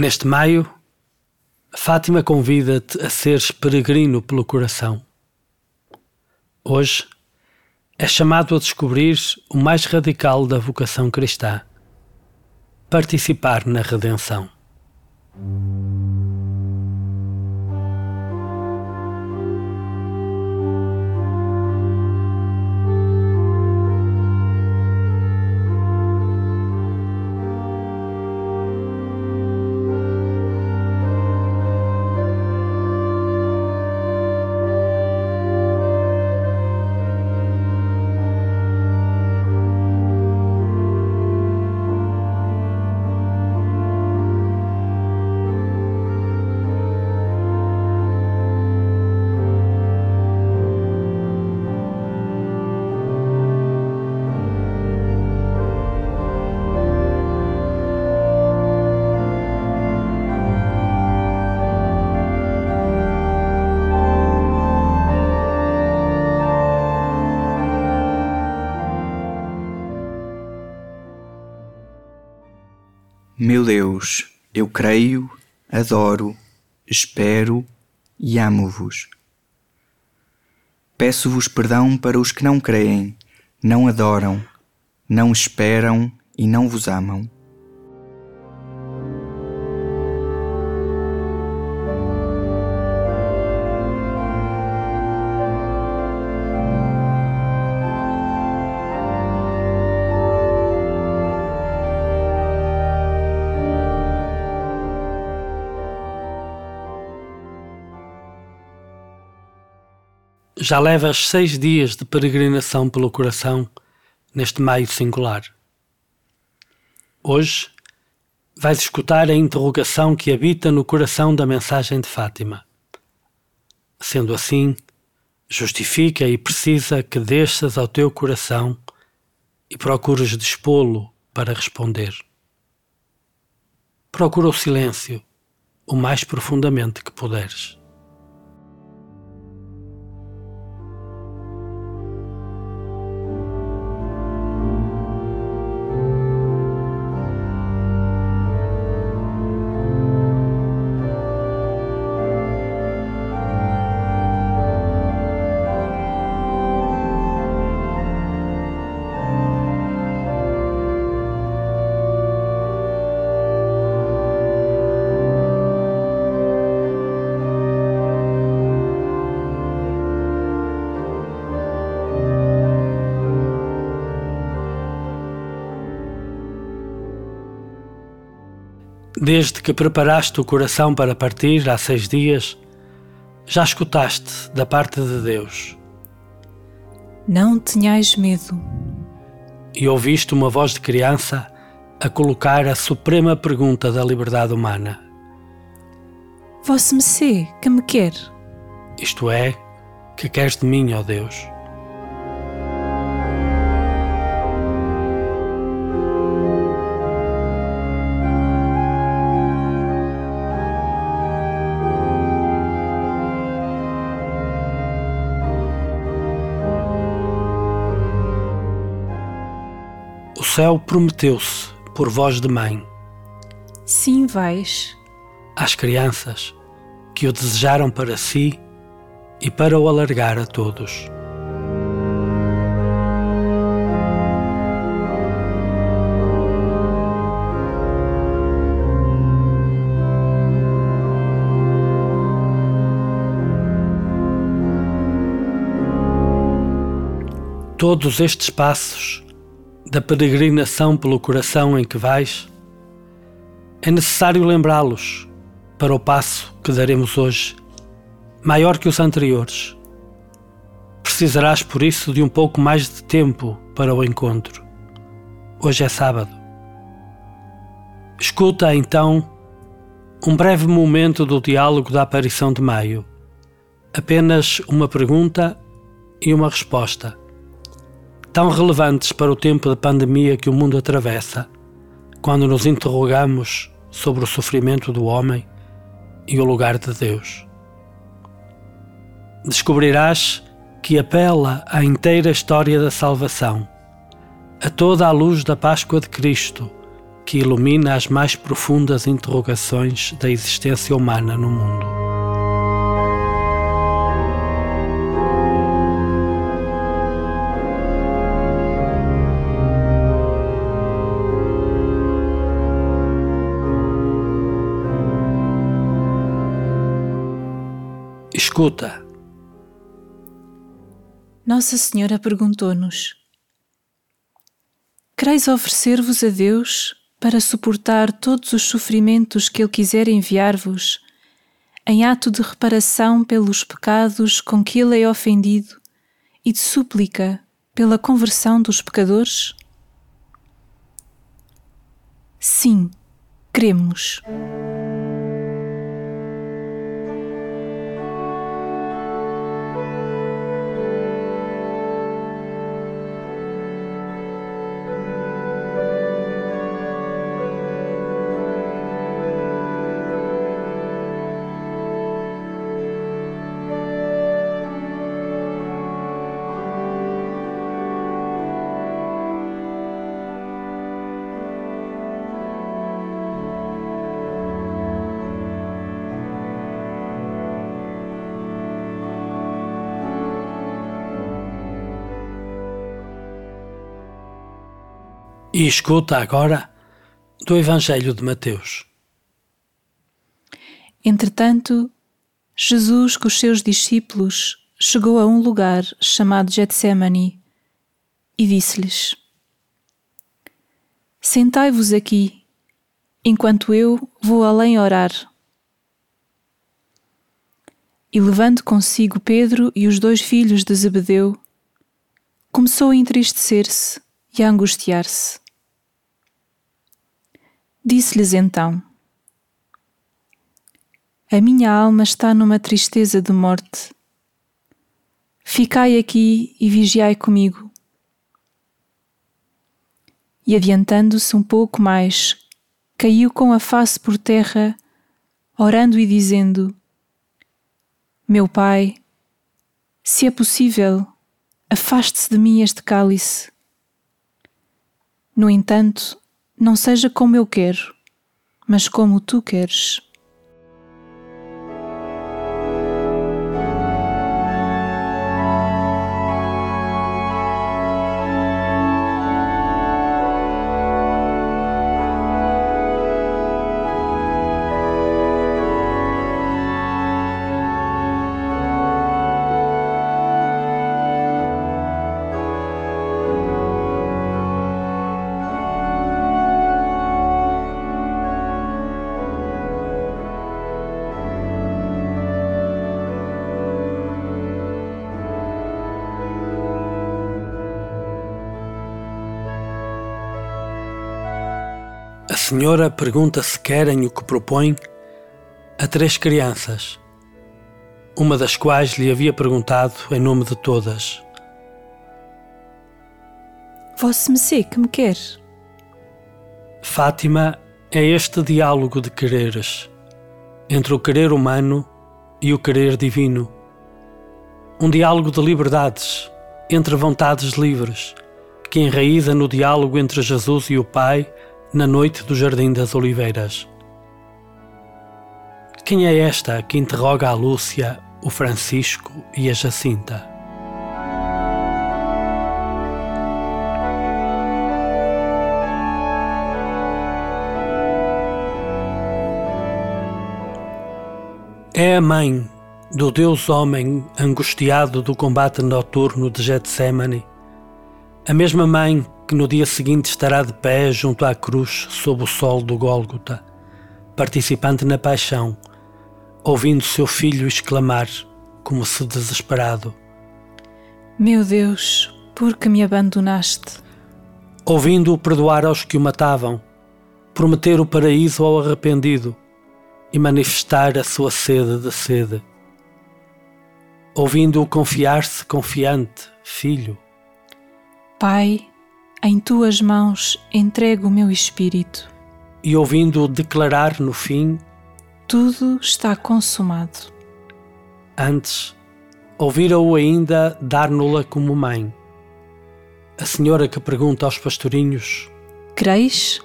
Neste maio, Fátima convida-te a seres peregrino pelo coração. Hoje, é chamado a descobrir o mais radical da vocação cristã: participar na redenção. Meu Deus, eu creio, adoro, espero e amo-vos. Peço-vos perdão para os que não creem, não adoram, não esperam e não vos amam. Já levas seis dias de peregrinação pelo coração neste maio singular. Hoje vais escutar a interrogação que habita no coração da mensagem de Fátima. Sendo assim, justifica e precisa que desças ao teu coração e procures dispô-lo para responder. Procura o silêncio o mais profundamente que puderes. Desde que preparaste o coração para partir há seis dias, já escutaste da parte de Deus. Não tenhais medo. E ouviste uma voz de criança a colocar a suprema pergunta da liberdade humana. Vosso Messê, que me quer? Isto é, que queres de mim, ó Deus? Céu prometeu-se por voz de mãe. Sim, vais. Às crianças que o desejaram para si e para o alargar a todos. Todos estes passos da peregrinação pelo coração em que vais, é necessário lembrá-los para o passo que daremos hoje, maior que os anteriores. Precisarás, por isso, de um pouco mais de tempo para o encontro. Hoje é sábado. Escuta, então, um breve momento do diálogo da aparição de Maio. Apenas uma pergunta e uma resposta tão relevantes para o tempo de pandemia que o mundo atravessa, quando nos interrogamos sobre o sofrimento do homem e o lugar de Deus. Descobrirás que apela à inteira história da salvação, a toda a luz da Páscoa de Cristo, que ilumina as mais profundas interrogações da existência humana no mundo. Escuta. Nossa Senhora perguntou-nos: Quereis oferecer-vos a Deus para suportar todos os sofrimentos que Ele quiser enviar-vos, em ato de reparação pelos pecados com que Ele é ofendido e de súplica pela conversão dos pecadores? Sim, cremos. E escuta agora do Evangelho de Mateus. Entretanto, Jesus com os seus discípulos chegou a um lugar chamado Getsemane e disse-lhes: Sentai-vos aqui, enquanto eu vou além orar. E levando consigo Pedro e os dois filhos de Zebedeu, começou a entristecer-se e a angustiar-se. Disse-lhes então: A minha alma está numa tristeza de morte. Ficai aqui e vigiai comigo. E adiantando-se um pouco mais, caiu com a face por terra, orando e dizendo: Meu Pai, se é possível, afaste-se de mim este cálice. No entanto, não seja como eu quero, mas como tu queres. Senhora pergunta se querem o que propõe a três crianças, uma das quais lhe havia perguntado em nome de todas. Vosso Messê que me quer? Fátima é este diálogo de quereres entre o querer humano e o querer divino. Um diálogo de liberdades entre vontades livres que enraiza no diálogo entre Jesus e o Pai na noite do Jardim das Oliveiras. Quem é esta que interroga a Lúcia, o Francisco e a Jacinta? É a mãe do Deus homem angustiado do combate noturno de Getsemane, a mesma mãe que no dia seguinte estará de pé junto à cruz sob o sol do Gólgota, participante na paixão, ouvindo seu filho exclamar, como se desesperado: Meu Deus, por que me abandonaste? Ouvindo-o perdoar aos que o matavam, prometer o paraíso ao arrependido e manifestar a sua sede de sede. Ouvindo-o confiar-se confiante, filho. Pai, em tuas mãos entrego o meu espírito. E ouvindo-o declarar no fim: Tudo está consumado. Antes, ouvira-o ainda dar-no-la como mãe. A senhora que pergunta aos pastorinhos: Creis?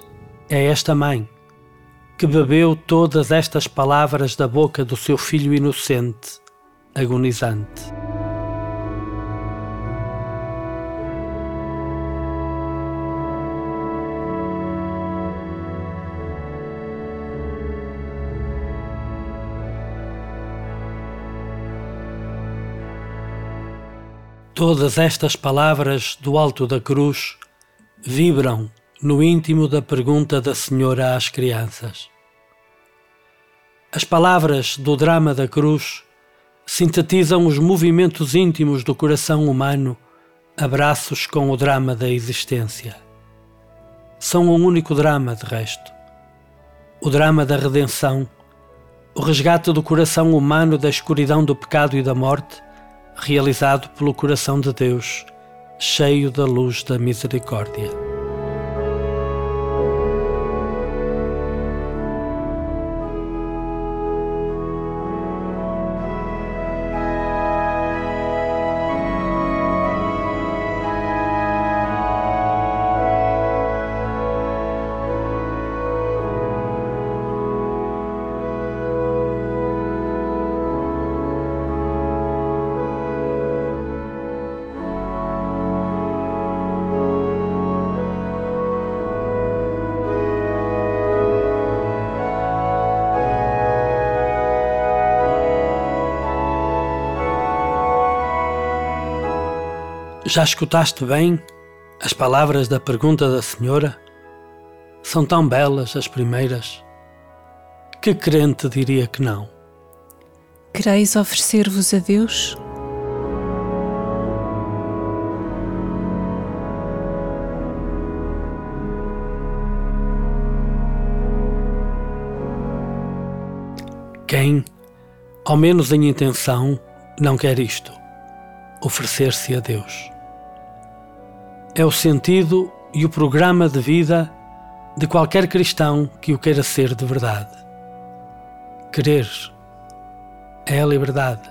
é esta mãe que bebeu todas estas palavras da boca do seu filho inocente, agonizante. Todas estas palavras do alto da cruz vibram no íntimo da pergunta da Senhora às crianças. As palavras do drama da cruz sintetizam os movimentos íntimos do coração humano, abraços com o drama da existência. São um único drama, de resto. O drama da redenção, o resgate do coração humano da escuridão do pecado e da morte realizado pelo coração de Deus, cheio da luz da misericórdia. Já escutaste bem as palavras da pergunta da senhora? São tão belas as primeiras. Que crente diria que não? Quereis oferecer-vos a Deus? Quem, ao menos em intenção, não quer isto? Oferecer-se a Deus é o sentido e o programa de vida de qualquer cristão que o queira ser de verdade. Querer é a liberdade.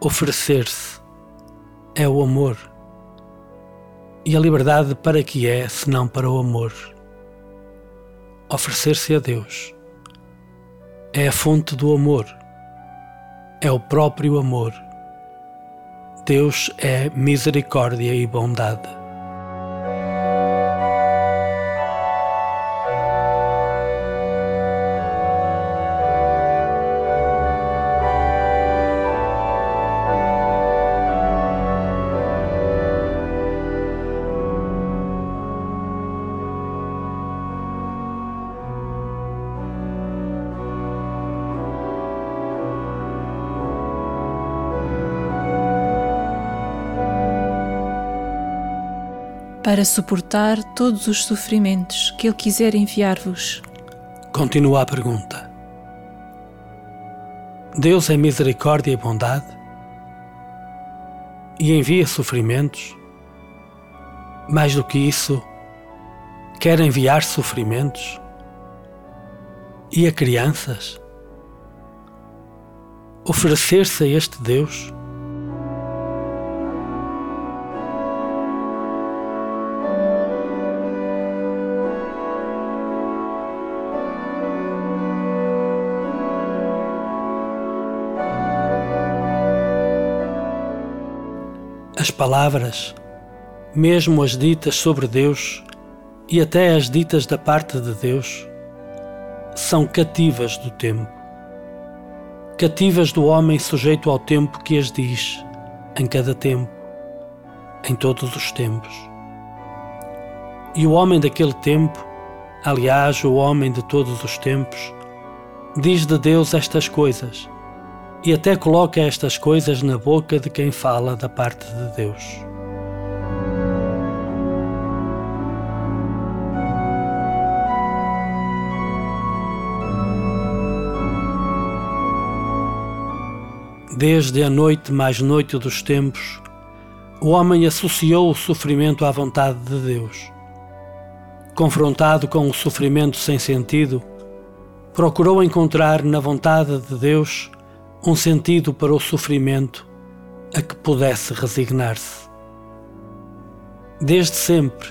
Oferecer-se é o amor. E a liberdade para que é, senão para o amor? Oferecer-se a Deus é a fonte do amor, é o próprio amor Deus é misericórdia e bondade. Para suportar todos os sofrimentos que Ele quiser enviar-vos. Continua a pergunta. Deus é misericórdia e bondade? E envia sofrimentos? Mais do que isso, quer enviar sofrimentos? E a crianças? Oferecer-se a este Deus? As palavras, mesmo as ditas sobre Deus e até as ditas da parte de Deus, são cativas do tempo. Cativas do homem sujeito ao tempo que as diz, em cada tempo, em todos os tempos. E o homem daquele tempo, aliás, o homem de todos os tempos, diz de Deus estas coisas e até coloca estas coisas na boca de quem fala da parte de Deus. Desde a noite mais noite dos tempos, o homem associou o sofrimento à vontade de Deus. Confrontado com o sofrimento sem sentido, procurou encontrar na vontade de Deus um sentido para o sofrimento a que pudesse resignar-se. Desde sempre,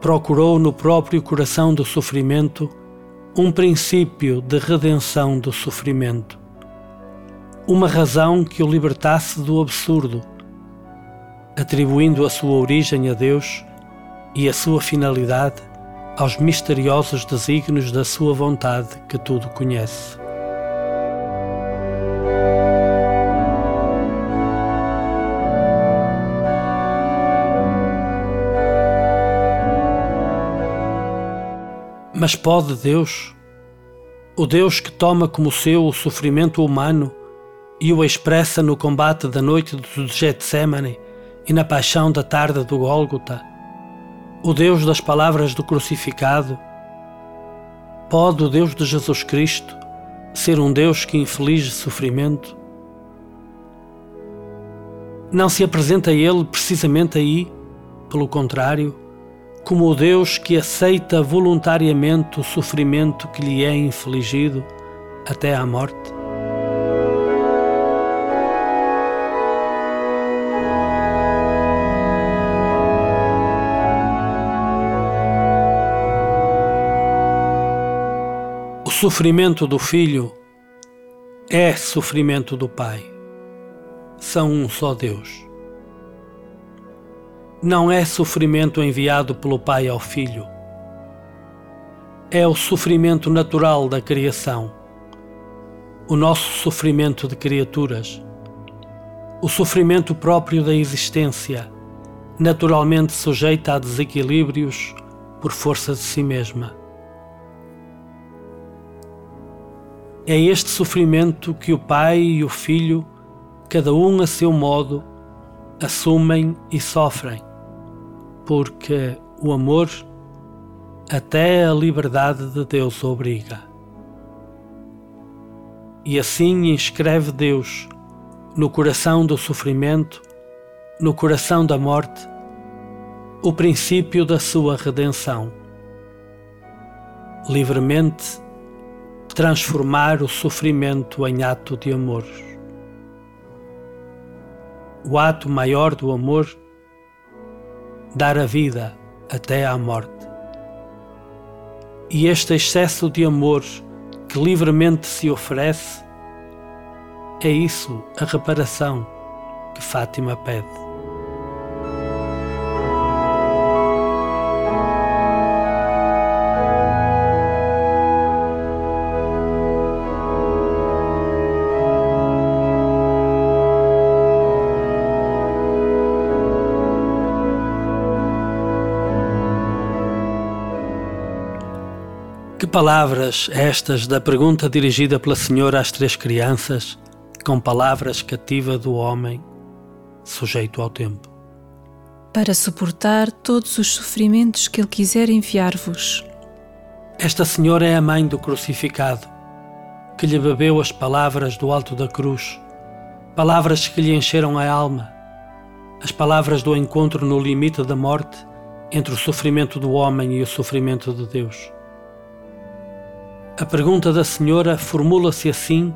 procurou no próprio coração do sofrimento um princípio de redenção do sofrimento, uma razão que o libertasse do absurdo, atribuindo a sua origem a Deus e a sua finalidade aos misteriosos desígnios da sua vontade que tudo conhece. Mas pode Deus, o Deus que toma como seu o sofrimento humano e o expressa no combate da noite do Getsemane e na paixão da tarde do Gólgota, o Deus das palavras do crucificado, pode o Deus de Jesus Cristo ser um Deus que inflige sofrimento? Não se apresenta Ele precisamente aí, pelo contrário, como o Deus que aceita voluntariamente o sofrimento que lhe é infligido até à morte? O sofrimento do filho é sofrimento do pai. São um só Deus não é sofrimento enviado pelo Pai ao Filho. É o sofrimento natural da criação, o nosso sofrimento de criaturas, o sofrimento próprio da existência, naturalmente sujeita a desequilíbrios por força de si mesma. É este sofrimento que o Pai e o Filho, cada um a seu modo, assumem e sofrem porque o amor até a liberdade de Deus obriga. E assim inscreve Deus no coração do sofrimento, no coração da morte, o princípio da sua redenção. Livremente transformar o sofrimento em ato de amor. O ato maior do amor dar a vida até à morte. E este excesso de amor que livremente se oferece, é isso a reparação que Fátima pede. Palavras estas da pergunta dirigida pela senhora às três crianças, com palavras cativa do homem, sujeito ao tempo. Para suportar todos os sofrimentos que ele quiser enviar-vos. Esta senhora é a mãe do crucificado, que lhe bebeu as palavras do alto da cruz, palavras que lhe encheram a alma, as palavras do encontro no limite da morte entre o sofrimento do homem e o sofrimento de Deus. A pergunta da senhora formula-se assim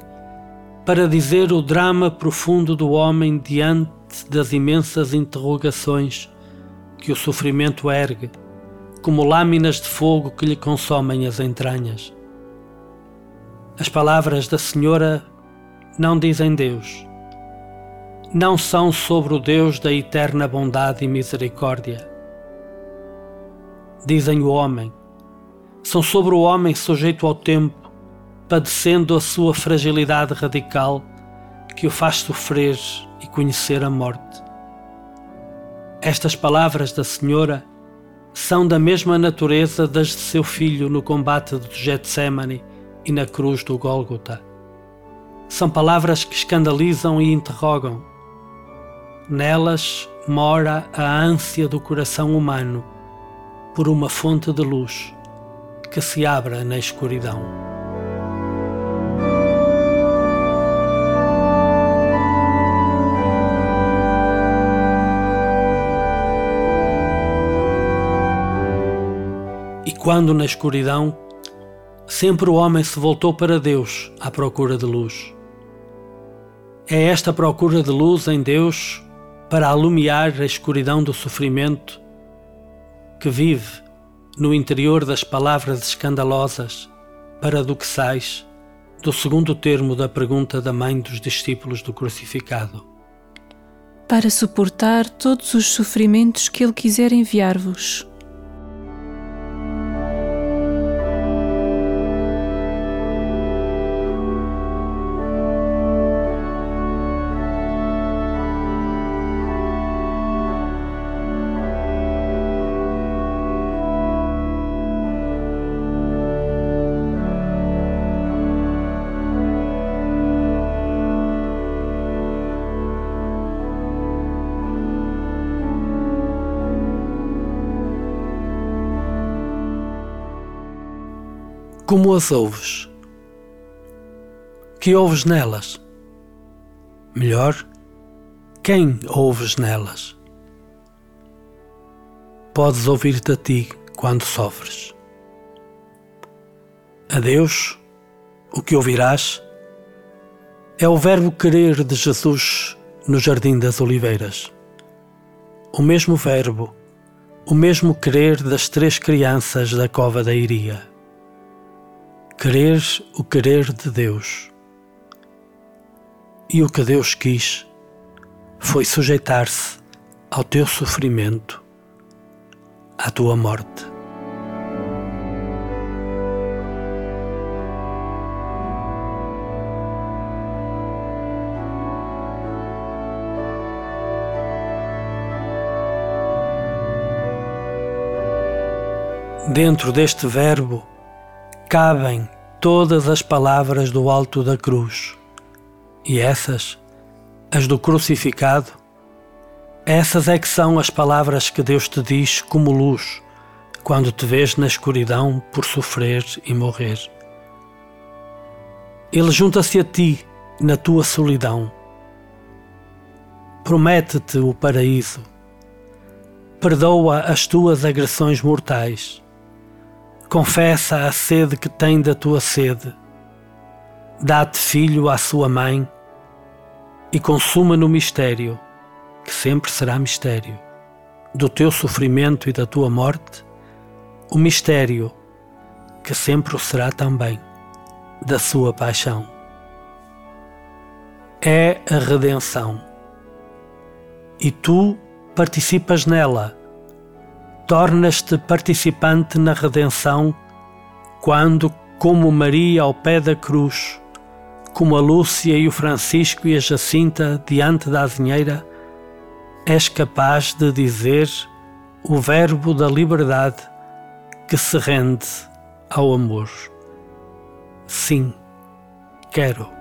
para dizer o drama profundo do homem diante das imensas interrogações que o sofrimento ergue, como lâminas de fogo que lhe consomem as entranhas. As palavras da senhora não dizem Deus. Não são sobre o Deus da eterna bondade e misericórdia. Dizem o homem, são sobre o homem sujeito ao tempo, padecendo a sua fragilidade radical que o faz sofrer e conhecer a morte. Estas palavras da Senhora são da mesma natureza das de seu filho no combate do Getsemane e na cruz do Gólgota. São palavras que escandalizam e interrogam. Nelas mora a ânsia do coração humano por uma fonte de luz que se abra na escuridão. E quando na escuridão, sempre o homem se voltou para Deus à procura de luz. É esta procura de luz em Deus para alumiar a escuridão do sofrimento que vive no interior das palavras escandalosas, paradoxais, do segundo termo da pergunta da mãe dos discípulos do crucificado. Para suportar todos os sofrimentos que Ele quiser enviar-vos. Como as ouves? Que ouves nelas? Melhor, quem ouves nelas? Podes ouvir-te a ti quando sofres. A Deus, o que ouvirás é o verbo querer de Jesus no Jardim das Oliveiras. O mesmo verbo, o mesmo querer das três crianças da cova da Iria querer o querer de Deus. E o que Deus quis foi sujeitar-se ao teu sofrimento, à tua morte. Dentro deste verbo cabem todas as palavras do alto da cruz. E essas, as do crucificado, essas é que são as palavras que Deus te diz como luz quando te vês na escuridão por sofrer e morrer. Ele junta-se a ti na tua solidão. Promete-te o paraíso. Perdoa as tuas agressões mortais confessa a sede que tem da tua sede. Dá-te filho à sua mãe e consuma no mistério, que sempre será mistério, do teu sofrimento e da tua morte, o mistério, que sempre o será também, da sua paixão. É a redenção. E tu participas nela tornas-te participante na redenção quando, como Maria ao pé da cruz, como a Lúcia e o Francisco e a Jacinta diante da azinheira, és capaz de dizer o verbo da liberdade que se rende ao amor. Sim, quero.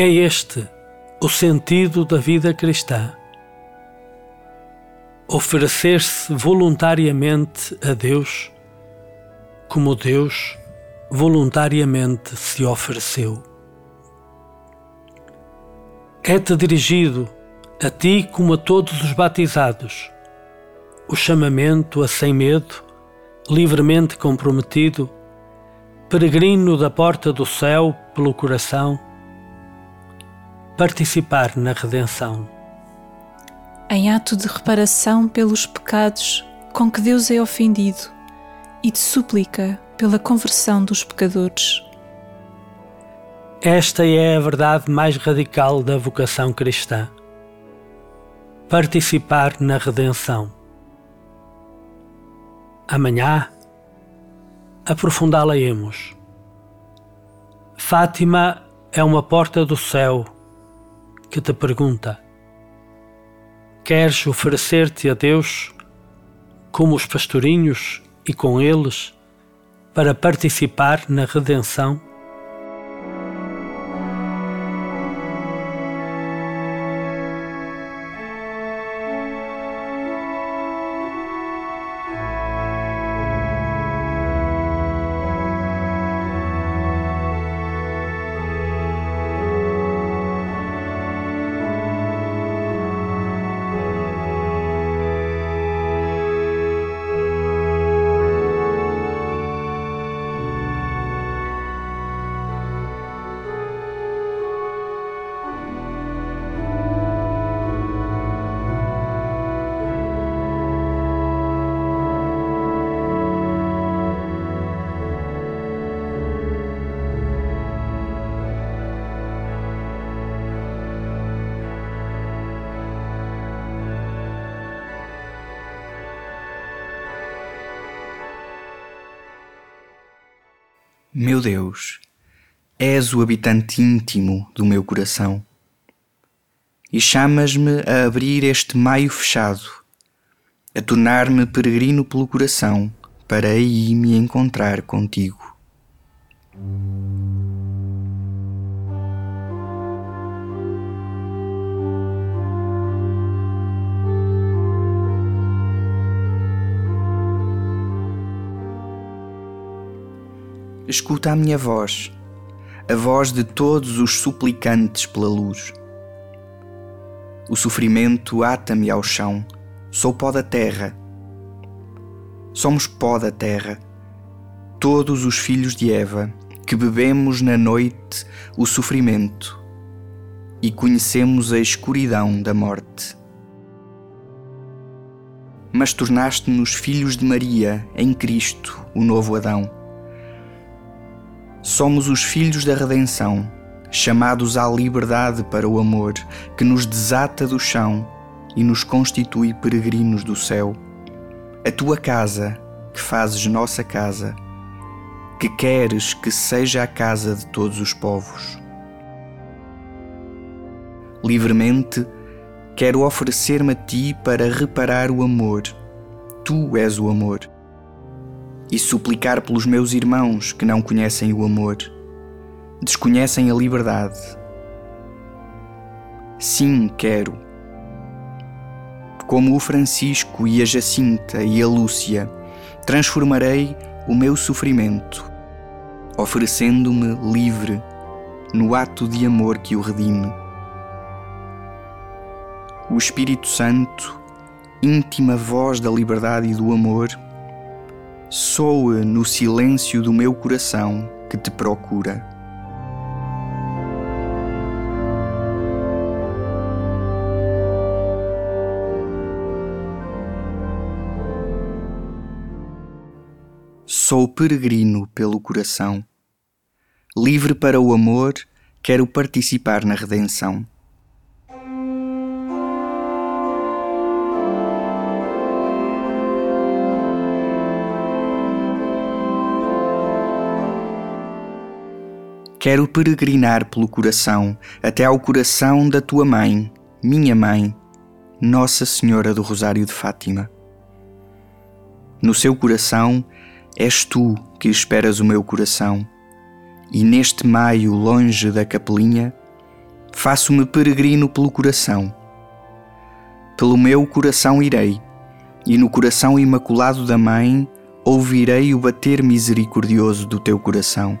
É este o sentido da vida cristã. Oferecer-se voluntariamente a Deus, como Deus voluntariamente se ofereceu. É-te dirigido, a ti como a todos os batizados, o chamamento a sem medo, livremente comprometido, peregrino da porta do céu pelo coração participar na redenção. Em ato de reparação pelos pecados com que Deus é ofendido e de súplica pela conversão dos pecadores. Esta é a verdade mais radical da vocação cristã. Participar na redenção. Amanhã aprofundá-la-emos. Fátima é uma porta do céu que te pergunta: Queres oferecer-te a Deus como os pastorinhos e com eles para participar na redenção? Meu Deus, és o habitante íntimo do meu coração e chamas-me a abrir este maio fechado, a tornar-me peregrino pelo coração para aí me encontrar contigo. Escuta a minha voz, a voz de todos os suplicantes pela luz. O sofrimento ata-me ao chão, sou pó da terra. Somos pó da terra, todos os filhos de Eva, que bebemos na noite o sofrimento e conhecemos a escuridão da morte. Mas tornaste-nos filhos de Maria em Cristo, o novo Adão Somos os filhos da redenção, chamados à liberdade para o amor, que nos desata do chão e nos constitui peregrinos do céu. A tua casa, que fazes nossa casa, que queres que seja a casa de todos os povos. Livremente, quero oferecer-me a ti para reparar o amor. Tu és o amor e suplicar pelos meus irmãos que não conhecem o amor, desconhecem a liberdade. Sim, quero. Como o Francisco e a Jacinta e a Lúcia, transformarei o meu sofrimento, oferecendo-me livre no ato de amor que o redime. O Espírito Santo, íntima voz da liberdade e do amor, soa no silêncio do meu coração que te procura. Sou peregrino pelo coração. Livre para o amor, quero participar na redenção. Quero peregrinar pelo coração até ao coração da tua mãe, minha mãe, Nossa Senhora do Rosário de Fátima. No seu coração és tu que esperas o meu coração, e neste maio longe da capelinha, faço-me peregrino pelo coração. Pelo meu coração irei, e no coração imaculado da Mãe ouvirei o bater misericordioso do teu coração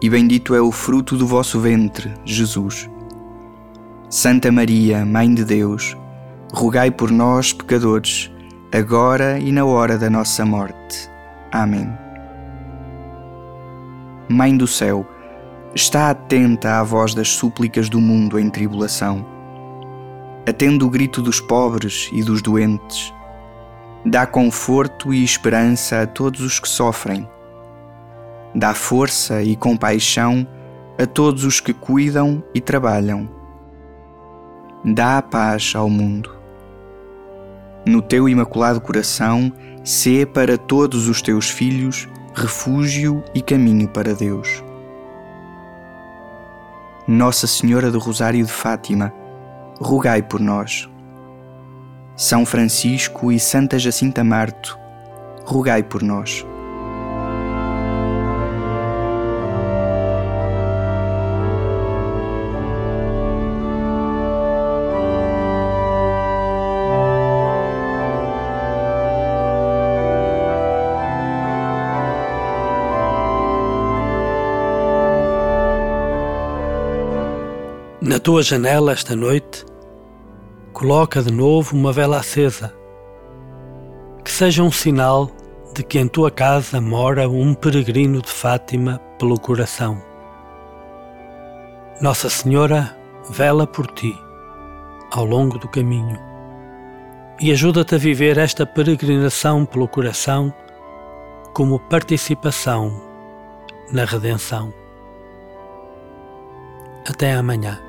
e bendito é o fruto do vosso ventre, Jesus. Santa Maria, Mãe de Deus, rogai por nós, pecadores, agora e na hora da nossa morte. Amém. Mãe do céu, está atenta à voz das súplicas do mundo em tribulação. Atende o grito dos pobres e dos doentes. Dá conforto e esperança a todos os que sofrem dá força e compaixão a todos os que cuidam e trabalham. Dá paz ao mundo. No teu imaculado coração, sê para todos os teus filhos refúgio e caminho para Deus. Nossa Senhora do Rosário de Fátima, rogai por nós. São Francisco e Santa Jacinta Marto, rogai por nós. tua janela esta noite, coloca de novo uma vela acesa, que seja um sinal de que em tua casa mora um peregrino de Fátima pelo coração. Nossa Senhora vela por ti ao longo do caminho e ajuda-te a viver esta peregrinação pelo coração como participação na redenção. Até amanhã.